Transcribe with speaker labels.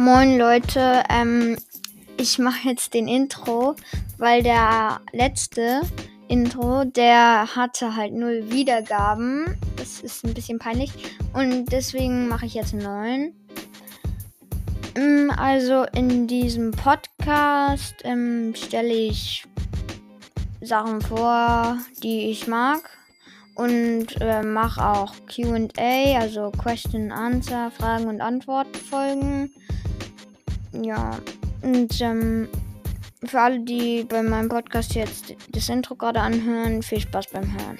Speaker 1: Moin Leute, ähm, ich mache jetzt den Intro, weil der letzte Intro, der hatte halt null Wiedergaben. Das ist ein bisschen peinlich und deswegen mache ich jetzt einen neuen. Ähm, also in diesem Podcast ähm, stelle ich Sachen vor, die ich mag und äh, mache auch QA, also Question Answer, Fragen und Antworten Folgen. Ja, und ähm, für alle, die bei meinem Podcast jetzt das Intro gerade anhören, viel Spaß beim Hören.